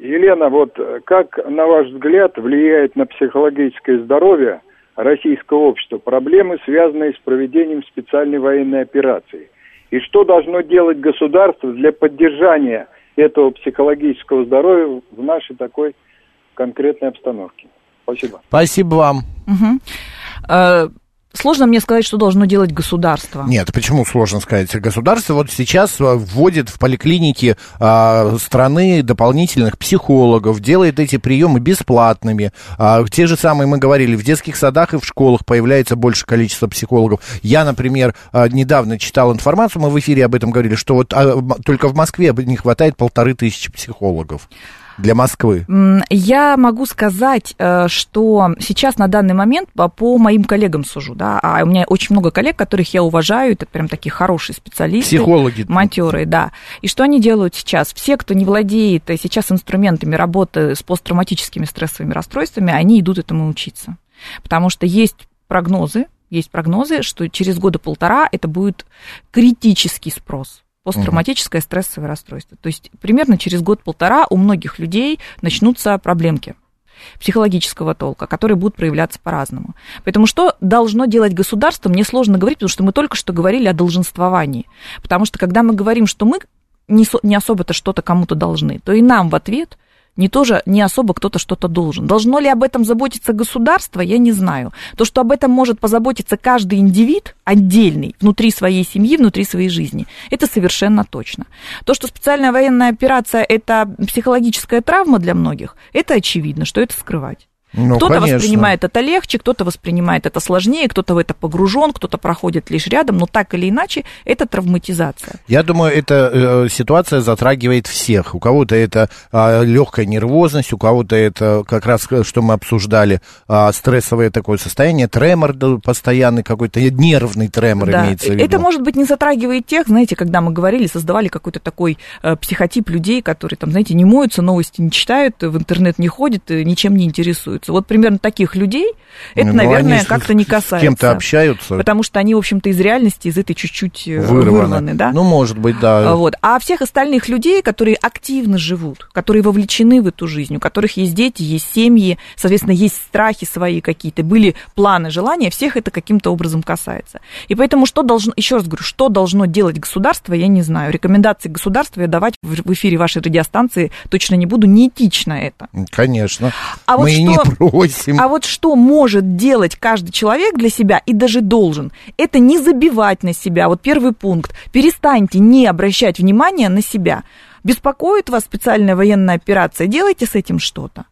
Елена, вот э, как, на ваш взгляд, влияет на психологическое здоровье российского общества проблемы, связанные с проведением специальной военной операции? И что должно делать государство для поддержания этого психологического здоровья в нашей такой конкретной обстановке? Спасибо. Спасибо вам. Мгм. Э, Сложно мне сказать, что должно делать государство. Нет, почему сложно сказать? Государство вот сейчас а, вводит в поликлиники а, страны дополнительных психологов, делает эти приемы бесплатными. А, те же самые, мы говорили, в детских садах и в школах появляется больше количество психологов. Я, например, а, недавно читал информацию, мы в эфире об этом говорили, что вот а, только в Москве не хватает полторы тысячи психологов для Москвы. Я могу сказать, э, что сейчас на данный момент по, моим коллегам сужу, да, а у меня очень много коллег, которых я уважаю, это прям такие хорошие специалисты. Психологи. Матерые, да. И что они делают сейчас? Все, кто не владеет э, сейчас инструментами работы с посттравматическими стрессовыми расстройствами, они идут этому учиться. Потому что есть прогнозы, есть прогнозы, что через года полтора это будет критический спрос посттравматическое стрессовое расстройство. То есть примерно через год-полтора у многих людей начнутся проблемки психологического толка, которые будут проявляться по-разному. Поэтому что должно делать государство, мне сложно говорить, потому что мы только что говорили о долженствовании. Потому что когда мы говорим, что мы не, со- не особо-то что-то кому-то должны, то и нам в ответ не тоже не особо кто-то что-то должен. Должно ли об этом заботиться государство, я не знаю. То, что об этом может позаботиться каждый индивид отдельный, внутри своей семьи, внутри своей жизни, это совершенно точно. То, что специальная военная операция – это психологическая травма для многих, это очевидно, что это скрывать. Ну, кто-то конечно. воспринимает это легче, кто-то воспринимает это сложнее, кто-то в это погружен, кто-то проходит лишь рядом, но так или иначе это травматизация. Я думаю, эта э, ситуация затрагивает всех. У кого-то это э, легкая нервозность, у кого-то это как раз, э, что мы обсуждали, э, стрессовое такое состояние, тремор постоянный какой-то, нервный тремор Да, имеется в виду. это, может быть, не затрагивает тех, знаете, когда мы говорили, создавали какой-то такой э, психотип людей, которые там, знаете, не моются, новости не читают, в интернет не ходят, э, ничем не интересуются. Вот примерно таких людей это, Ну, наверное, с- как-то не с касается. кем-то общаются. Потому что они, в общем-то, из реальности, из этой чуть-чуть э, Вырваны. вырваны, да? Ну, может быть, да. А, Вот. А всех остальных людей, которые активно живут, которые вовлечены в эту жизнь, у которых есть дети, есть семьи, соответственно, есть страхи свои какие-то, были планы, желания, всех это каким-то образом касается. И поэтому что должно, еще раз говорю, что должно делать государство, я не знаю. Рекомендации государства я давать в эфире вашей радиостанции точно не буду, неэтично это. Конечно. А вот мы и не что- просим. А вот что может делать каждый человек для себя и даже должен, это не забивать на себя. Вот первый пункт. Перестаньте не обращать внимания на себя. Беспокоит вас специальная военная операция, делайте с этим что-то.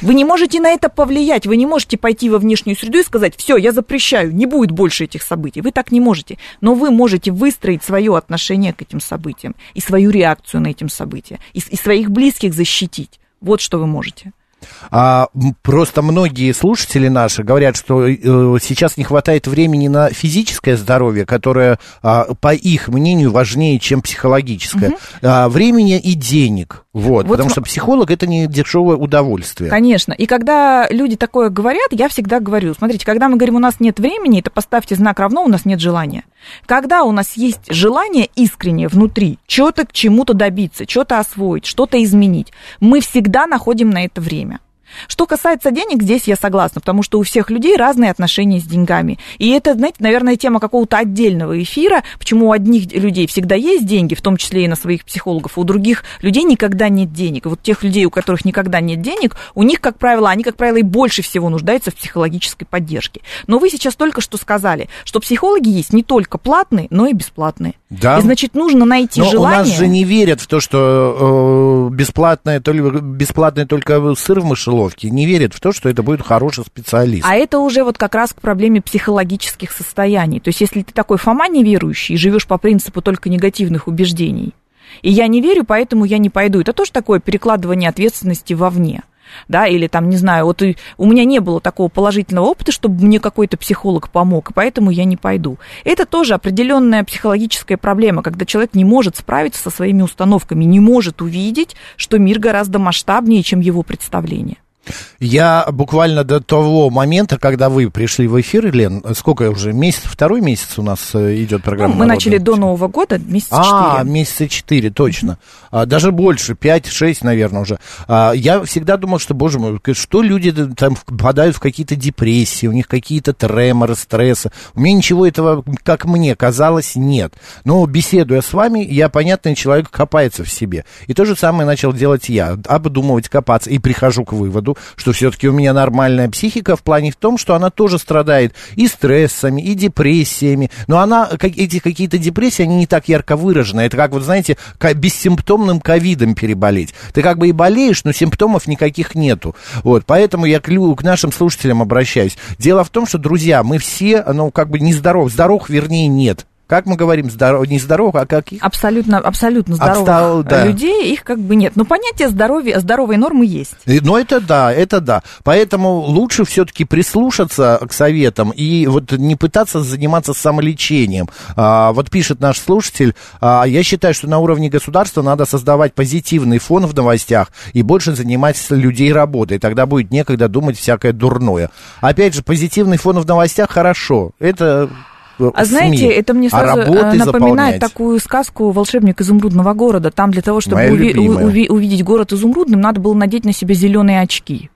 Вы не можете на это повлиять, вы не можете пойти во внешнюю среду и сказать, все, я запрещаю, не будет больше этих событий. Вы так не можете. Но вы можете выстроить свое отношение к этим событиям и свою реакцию на этим события, и, и своих близких защитить. Вот что вы можете. А, просто многие слушатели наши говорят, что э, сейчас не хватает времени на физическое здоровье, которое, а, по их мнению, важнее, чем психологическое. А, времени и денег. Вот, Вот потому см- что психолог это не дешевое удовольствие. Конечно. И когда люди такое говорят, я всегда говорю, смотрите, когда мы говорим, у нас нет времени, это поставьте знак равно, у нас нет желания. Когда у нас есть желание искреннее внутри, что-то к чему-то добиться, что-то освоить, что-то изменить, мы всегда находим на это время. Что касается денег, здесь я согласна, потому что у всех людей разные отношения с деньгами. И это, знаете, наверное, тема какого-то отдельного эфира, почему у одних людей всегда есть деньги, в том числе и на своих психологов, у других людей никогда нет денег. Вот тех людей, у которых никогда нет денег, у них, как правило, они, как правило, и больше всего нуждаются в психологической поддержке. Но вы сейчас только что сказали, что психологи есть не только платные, но и бесплатные. Да. И значит, нужно найти Но желание. у нас же не верят в то, что э, бесплатное, только, бесплатное только сыр в мышеловке. Не верят в то, что это будет хороший специалист. А это уже вот как раз к проблеме психологических состояний. То есть, если ты такой Фома неверующий и живешь по принципу только негативных убеждений, и я не верю, поэтому я не пойду. Это тоже такое перекладывание ответственности вовне. Да, или там, не знаю, вот у меня не было такого положительного опыта, чтобы мне какой-то психолог помог, и поэтому я не пойду. Это тоже определенная психологическая проблема, когда человек не может справиться со своими установками, не может увидеть, что мир гораздо масштабнее, чем его представление. Я буквально до того момента, когда вы пришли в эфир, Лен, сколько уже, месяц, второй месяц у нас э, идет Ну, программа? мы «Народная начали до Нового года, месяца А, четыре. месяца четыре, точно. А, даже больше, пять-шесть, наверное, уже. А, я всегда думал, что, боже мой, что люди там впадают в какие-то депрессии, у них какие-то треморы, стрессы. У меня ничего этого, как мне казалось, нет. Но беседуя с вами, я, понятный человек, копается в себе. И то же самое начал делать я, обдумывать, копаться. И прихожу к выводу, что все-таки у меня нормальная психика в плане в том, что она тоже страдает и стрессами, и депрессиями. Но она, как, эти какие-то депрессии, они не так ярко выражены. Это как, вот знаете, бессимптомным ковидом переболеть. Ты как бы и болеешь, но симптомов никаких нету. Вот, поэтому я к, к нашим слушателям обращаюсь. Дело в том, что, друзья, мы все, ну, как бы не здоров. Здоров, вернее, нет. Как мы говорим, здоров, не здоров, а каких? Абсолютно, абсолютно здоровых Обстал- да. людей, их как бы нет. Но понятие здоровья, здоровой нормы есть. И- Ну, это да, это да. Поэтому лучше все-таки прислушаться к советам и вот не пытаться заниматься самолечением. А, вот пишет наш слушатель, а, я считаю, что на уровне государства надо создавать позитивный фон в новостях и больше заниматься людей работой. Тогда будет некогда думать всякое дурное. Опять же, позитивный фон в новостях хорошо. Это А СМИ. знаете, это мне А сразу э, работой напоминает заполнять. такую сказку «Волшебник изумрудного города». Там для того, чтобы уви- уви- увидеть город изумрудным, надо было надеть на себя зеленые очки.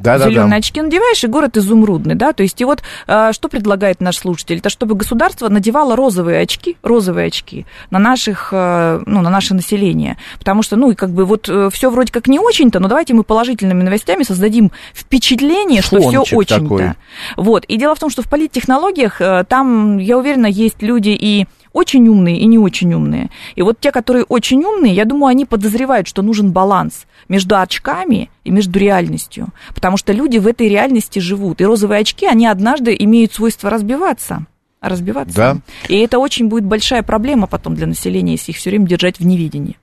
Да-да-да. Зеленые очки надеваешь, и город изумрудный, да, то есть и вот э, что предлагает наш слушатель, это чтобы государство надевало розовые очки, розовые очки на наших, э, ну, на наше население, потому что, ну, и как бы вот все вроде как не очень-то, но давайте мы положительными новостями создадим впечатление, что все Фончик очень-то. такой. Вот, и дело в том, что в политтехнологиях э, там, я уверена, есть люди и Очень умные и не очень умные. И вот те, которые очень умные, я думаю, они подозревают, что нужен баланс между очками и между реальностью. Потому что люди в этой реальности живут. И розовые очки, они однажды имеют свойство разбиваться. Разбиваться. Да. И это очень будет большая проблема потом для населения, если их все время держать в неведении.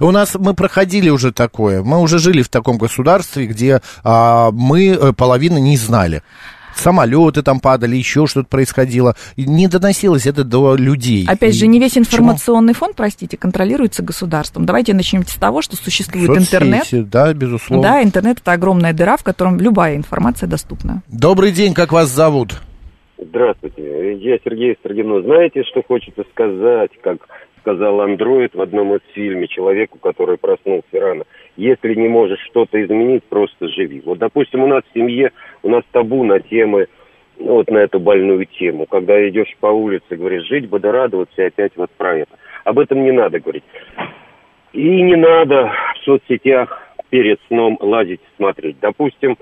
У нас мы проходили уже такое. Мы уже жили в таком государстве, где а, мы э, половины не знали. Самолеты там падали, еще что-то происходило. И не доносилось это до людей. Опять И же, не весь почему? информационный фон, простите, контролируется государством. Давайте начнем с того, что существует Соцсети, интернет. Да, безусловно. Да, интернет это огромная дыра, в котором любая информация доступна. Добрый день, как вас зовут? Здравствуйте, я Сергей Строгино. Знаете, что хочется сказать, как сказал андроид в одном из фильме человеку, который проснулся рано. Если не можешь что-то изменить, просто живи. Вот, допустим, у нас в семье, у нас табу на темы, ну, вот на эту больную тему. Когда идешь по улице, говоришь, жить бы да радоваться, и опять вот про это. Об этом не надо говорить. И не надо в соцсетях перед сном лазить, смотреть. Допустим,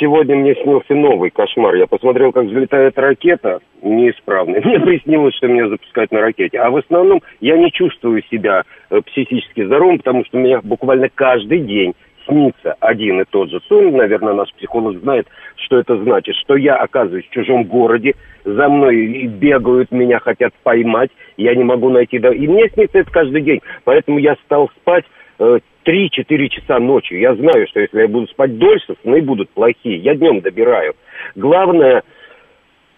сегодня мне снился новый кошмар. Я посмотрел, как взлетает ракета неисправная. Мне приснилось, что меня запускают на ракете. А в основном я не чувствую себя э, психически здоровым, потому что меня буквально каждый день снится один и тот же сон. Наверное, наш психолог знает, что это значит. Что я оказываюсь в чужом городе, за мной бегают, меня хотят поймать. Я не могу найти... И мне снится это каждый день. Поэтому я стал спать 3-4 часа ночью. Я знаю, что если я буду спать дольше, сны будут плохие. Я днем добираю. Главное,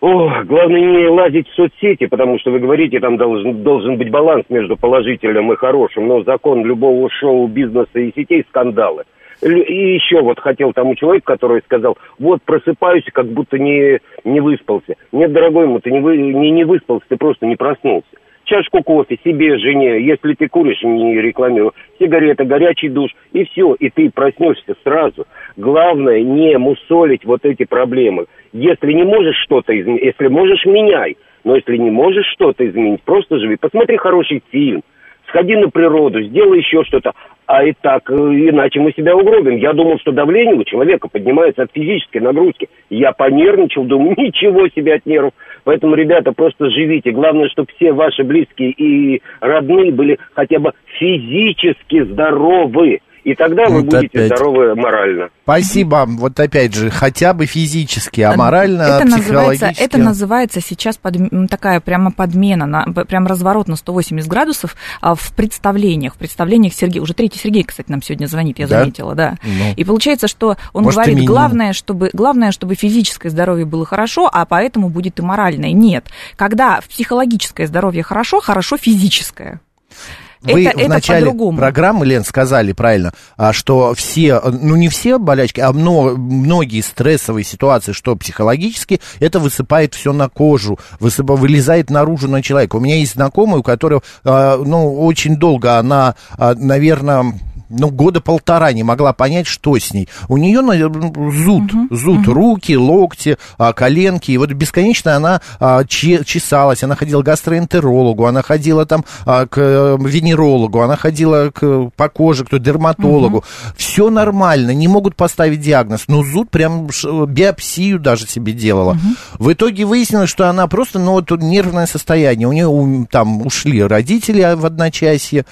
о, главное не лазить в соцсети, потому что вы говорите, там должен, должен быть баланс между положительным и хорошим. Но закон любого шоу, бизнеса и сетей – скандалы. И еще вот хотел тому человеку, который сказал, вот просыпаюсь, как будто не, не выспался. Нет, дорогой мой, ты не, вы, не, не выспался, ты просто не проснулся. Чашку кофе себе, жене, если ты куришь, не рекламирую, сигарета, горячий душ, и все, и ты проснешься сразу. Главное не мусолить вот эти проблемы. Если не можешь что-то изменить, если можешь, меняй. Но если не можешь что-то изменить, просто живи. Посмотри хороший фильм, сходи на природу, сделай еще что-то. А и так, э, иначе мы себя угробим. Я думал, что давление у человека поднимается от физической нагрузки. Я понервничал, думаю, ничего себе от нервов. Поэтому, ребята, просто живите. Главное, чтобы все ваши близкие и родные были хотя бы физически здоровы. И тогда вы Вот будете опять. здоровы морально. Спасибо. Вот опять же, хотя бы физически, а морально, это называется, психологически. это называется сейчас под- такая прямо подмена, на, прям разворот на 180 градусов а, в представлениях. В представлениях Сергей, уже третий Сергей, кстати, нам сегодня звонит, я Да? заметила, да. Ну. И получается, что он Может, говорит, главное чтобы, главное, чтобы физическое здоровье было хорошо, а поэтому будет и моральное. Нет. Когда в психологическое здоровье хорошо, хорошо физическое. Вы это, в это начале по-другому. программы, Лен, сказали правильно, а, что все, ну не все болячки, а мно- многие стрессовые ситуации, что психологически, это высыпает все на кожу, высыпа, вылезает наружу на человека. У меня есть знакомая, у которой, а, ну, очень долго она, наверное, ну, года полтора не могла понять, что с ней. У нее зуд, зуд руки, локти, а, коленки. И вот бесконечно она а, че- чесалась, она ходила к гастроэнтерологу, она ходила там а, к э, венерологу, она ходила к, по коже, к дерматологу. Все нормально, не могут поставить диагноз. Но зуд прям биопсию даже себе делала. В итоге выяснилось, что она просто, ну, вот нервное состояние. У нее там ушли родители в одночасье,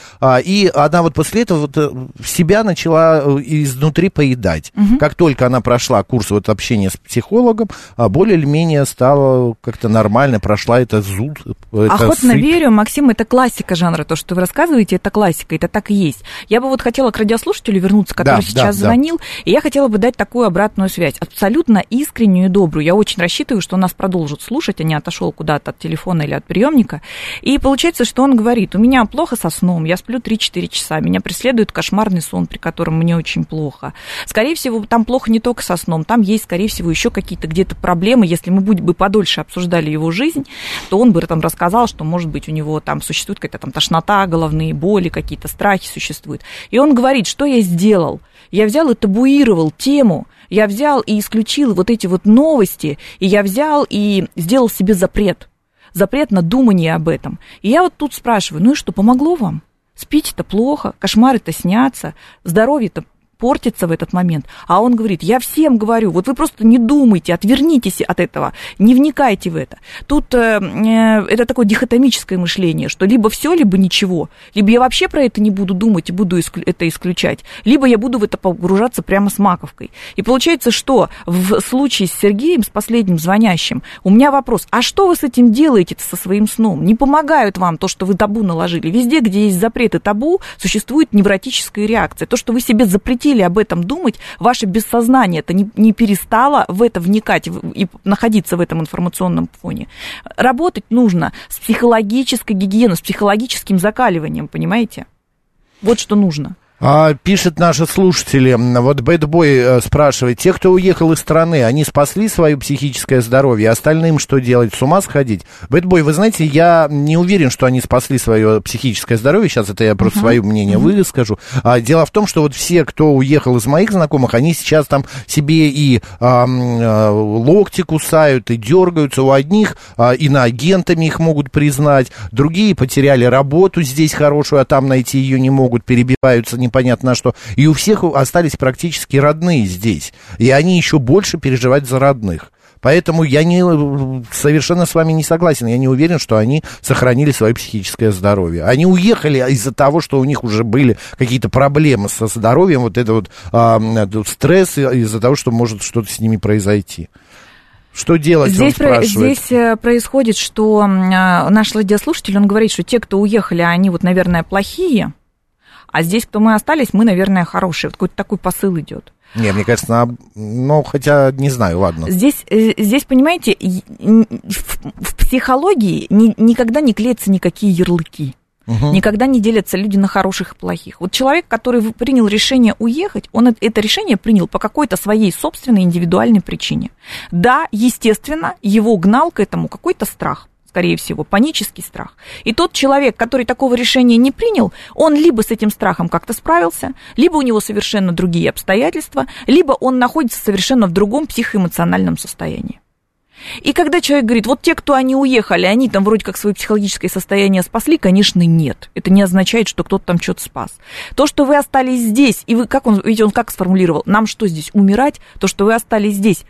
и она вот после этого вот, э, себя начала э, изнутри поедать. Как только она прошла курс вот общения с психологом, а, более или менее стала как-то нормально, прошла это зуд. э, это Охотно сыпь. верю, Максим, это классика жанра. То, что вы рассказываете, это классика, это так и есть. Я бы вот хотела к радиослушателю вернуться, который Да, сейчас да, да. звонил, и я хотела бы дать такую обратную связь, абсолютно искреннюю и добрую. Я очень рассчитываю, что нас продолжит слушать, а не отошел куда-то от телефона или от приемника. И получается, что он говорит, у меня плохо со сном, я сплю 3-4 часа, меня преследует кошмарный сон, при котором мне очень плохо. Скорее всего, там плохо не только со сном, там есть, скорее всего, еще какие-то где-то проблемы. Если мы бы подольше обсуждали его жизнь, то он бы там рассказал, что, может быть, у него там существует какая-то там тошнота, головные боли, какие-то страхи существуют. И он говорит, что я сделал? Я взял и табуировал тему, я взял и исключил вот эти вот новости, и я взял и сделал себе запрет. Запрет на думание об этом. И я вот тут спрашиваю, ну и что, помогло вам? Спите-то плохо, кошмары-то снятся, здоровье-то портится в этот момент. А он говорит, я всем говорю, вот вы просто не думайте, отвернитесь от этого, не вникайте в это. Тут э, э, это такое дихотомическое мышление, что либо все, либо ничего. Либо я вообще про это не буду думать и буду исклю- это исключать, либо я буду в это погружаться прямо с маковкой. И получается, что в случае с Сергеем, с последним звонящим, у меня вопрос, а что вы с этим делаете со своим сном? Не помогают вам то, что вы табу наложили. Везде, где есть запреты табу, существует невротическая реакция. То, что вы себе запретили об этом думать, ваше бессознание это не, не перестало в это вникать и находиться в этом информационном фоне. Работать нужно с психологической гигиеной, с психологическим закаливанием, понимаете? Вот что нужно. А, пишет наши слушатели, вот Бэтбой э, спрашивает, те, кто уехал из страны, они спасли свое психическое здоровье, остальным что делать, с ума сходить? Бэтбой, вы знаете, я не уверен, что они спасли свое психическое здоровье, сейчас это я просто свое мнение выскажу. А, дело в том, что вот все, кто уехал из моих знакомых, они сейчас там себе и а, а, локти кусают, и дергаются у одних, а, иноагентами их могут признать, другие потеряли работу здесь хорошую, а там найти ее не могут, перебиваются непонятно на что. И у всех остались практически родные здесь. И они еще больше переживают за родных. Поэтому я не, совершенно с вами не согласен. Я не уверен, что они сохранили свое психическое здоровье. Они уехали из-за того, что у них уже были какие-то проблемы со здоровьем, вот это вот а, стресс из-за того, что может что-то с ними произойти. Что делать, Здесь, он спрашивает. здесь э, происходит, что а, наш радиослушатель, он говорит, что те, кто уехали, они вот, наверное, плохие, а здесь, кто мы остались, мы, наверное, хорошие. Вот какой-то такой посыл идет. Не, мне кажется, на- ну, хотя, не знаю, ладно. Здесь, э, здесь понимаете, в, в психологии ни- никогда не клеятся никакие ярлыки. Мгм. Никогда не делятся люди на хороших и плохих. Вот человек, который принял решение уехать, он это решение принял по какой-то своей собственной индивидуальной причине. Да, естественно, его гнал к этому какой-то страх скорее всего, панический страх. И тот человек, который такого решения не принял, он либо с этим страхом как-то справился, либо у него совершенно другие обстоятельства, либо он находится совершенно в другом психоэмоциональном состоянии. И когда человек говорит, вот те, кто они уехали, они там вроде как свое психологическое состояние спасли, конечно, нет. Это не означает, что кто-то там что-то спас. То, что вы остались здесь, и вы, как он, видите, он как сформулировал, нам что здесь, умирать? То, что вы остались здесь,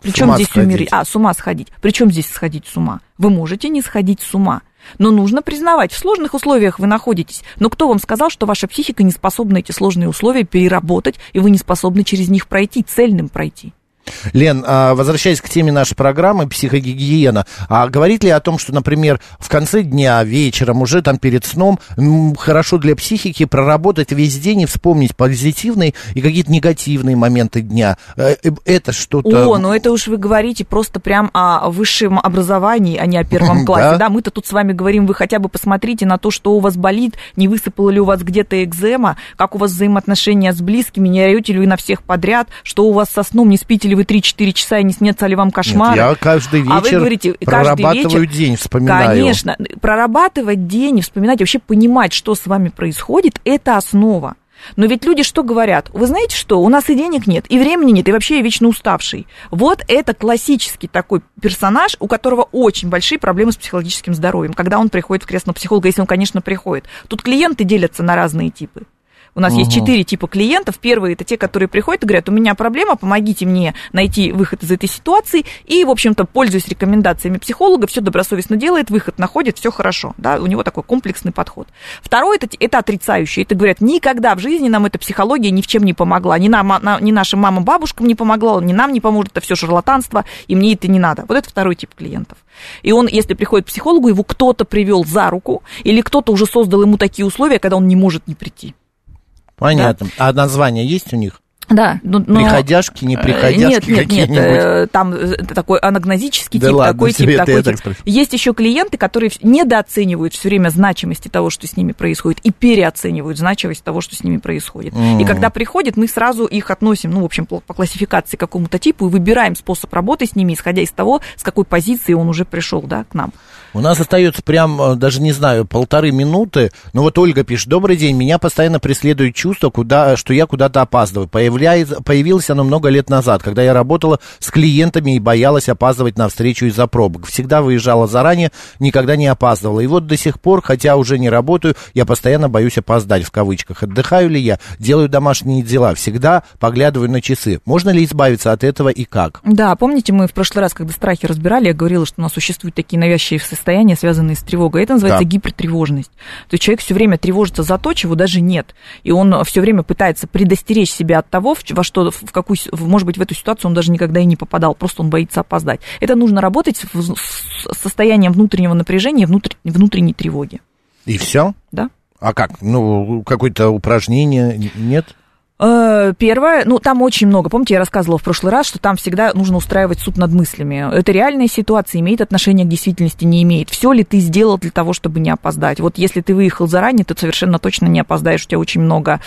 причем здесь сходить. умереть? А, с ума сходить. Причем здесь сходить с ума? Вы можете не сходить с ума. Но нужно признавать, в сложных условиях вы находитесь. Но кто вам сказал, что ваша психика не способна эти сложные условия переработать, и вы не способны через них пройти, цельным пройти? Лен, а, возвращаясь к теме нашей программы «Психогигиена», а говорит ли о том, что, например, в конце дня, вечером, уже там перед сном, хорошо для психики проработать весь день и вспомнить позитивные и какие-то негативные моменты дня? Э, э, Это что-то... О, ну это уж вы говорите просто прям о высшем образовании, а не о первом Да. классе. Да, мы-то тут с вами говорим, вы хотя бы посмотрите на то, что у вас болит, не высыпала ли у вас где-то экзема, как у вас взаимоотношения с близкими, не орете ли вы на всех подряд, что у вас со сном, не спите ли вы 3-4 часа и не снятся ли вам Нет, кошмары. я каждый вечер а вы говорите, каждый прорабатываю вечер, день, вспоминаю. Конечно, прорабатывать день и вспоминать, вообще понимать, что с вами происходит, это основа. Но ведь люди что говорят? Вы знаете что? У нас и денег нет, и времени нет, и вообще я вечно уставший. Вот это классический такой персонаж, у которого очень большие проблемы с психологическим здоровьем, когда он приходит в кресло психолога, если он, конечно, приходит. Тут клиенты делятся на разные типы. У нас есть Мгм. четыре типа клиентов. Первые это те, которые приходят и говорят, у меня проблема, помогите мне найти выход из этой ситуации. И, в общем-то, пользуясь рекомендациями психолога, все добросовестно делает, выход находит, все хорошо. Да? У него такой комплексный подход. Второе это, это отрицающие. Это говорят, никогда в жизни нам эта психология ни в чем не помогла. Ни, нам, на- ни нашим мамам, бабушкам не помогла, ни нам не поможет, это все шарлатанство, и мне это не надо. Вот это второй тип клиентов. И он, если приходит к психологу, его кто-то привел за руку, или кто-то уже создал ему такие условия, когда он не может не прийти. Понятно. А название есть у них? Да, но, но- Приходяшки, не Э, приходяшки Нет, нет, нет, э, там э, такой анагнозический Да тип, ладно такой тип, такой так тип. спросил. Есть еще клиенты, которые недооценивают все время значимости того, что с ними происходит, и переоценивают значимость того, что с ними происходит. М. И когда приходят, мы сразу их относим, ну, в общем, по, по классификации к какому-то типу, и выбираем способ работы с ними, исходя из того, с какой позиции он уже пришел, да, к нам. У нас остается прям, э, даже не знаю, полторы минуты. Ну вот Ольга пишет, добрый день, меня постоянно преследует чувство, куда, что я куда-то опаздываю. Появляется, появилось оно много лет назад, когда я работала с клиентами и боялась опаздывать на встречу из-за пробок. Всегда выезжала заранее, никогда не опаздывала. И вот до сих пор, хотя уже не работаю, я постоянно боюсь опоздать, в кавычках. Отдыхаю ли я, делаю домашние дела, всегда поглядываю на часы. Можно ли избавиться от этого и как? Да, помните, мы в прошлый раз, когда страхи разбирали, я говорила, что у нас существуют такие навязчивые состояния, связанные с тревогой. Это называется Да. гипертревожность. То есть человек все время тревожится за то, чего даже нет. И он все время пытается предостеречь себя от того, во что, в какую, может быть, в эту ситуацию он даже никогда и не попадал, просто он боится опоздать. Это нужно работать с состоянием внутреннего напряжения внутренней тревоги. И все? Да. А как? Ну, какое-то упражнение нет? Э, Первое, ну там очень много. Помните, я рассказывала в прошлый раз, что там всегда нужно устраивать суд над мыслями. Это реальная ситуация, имеет отношение к действительности, не имеет. Все ли ты сделал для того, чтобы не опоздать? Вот если ты выехал заранее, ты совершенно точно не опоздаешь. У тебя очень много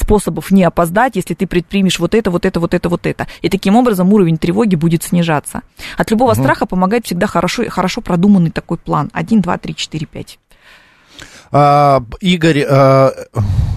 способов не опоздать, если ты предпримешь вот это, вот это, вот это, вот это. И таким образом уровень тревоги будет снижаться. От любого Мгм. страха помогает всегда хорошо, хорошо продуманный такой план. Один, два, три, четыре, пять. А, Игорь, а,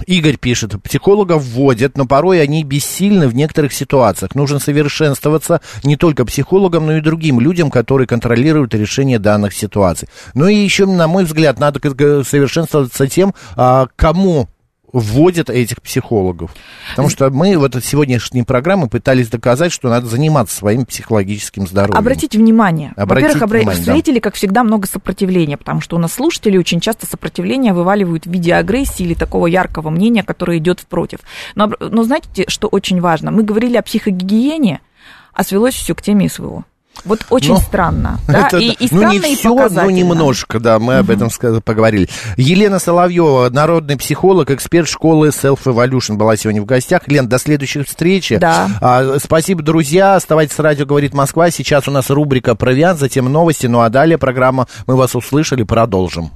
Игорь пишет, психологов вводят, но порой они бессильны в некоторых ситуациях. Нужно совершенствоваться не только психологам, но и другим людям, которые контролируют решение данных ситуаций. Ну и еще, на мой взгляд, надо совершенствоваться тем, а, кому вводят этих психологов. Потому что мы в этой сегодняшней программе пытались доказать, что надо заниматься своим психологическим здоровьем. Обратите внимание. Обратите Во-первых, обра- внимание, да. встретили, как всегда, много сопротивления, потому что у нас слушатели очень часто сопротивление вываливают в виде агрессии или такого яркого мнения, которое идет впротив. Но, но знаете, что очень важно? Мы говорили о психогигиене, а свелось все к теме СВО. Вот очень Ну, странно. Да? Это и, и ну, не странно, и все, но немножко, да, мы об этом поговорили. Елена Соловьева, народный психолог, эксперт школы Self Evolution, была сегодня в гостях. Лен, до следующей встречи. Да. А, спасибо, друзья. Оставайтесь с радио «Говорит Москва». Сейчас у нас рубрика «Провиант», затем новости. Ну а далее программа «Мы вас услышали» продолжим.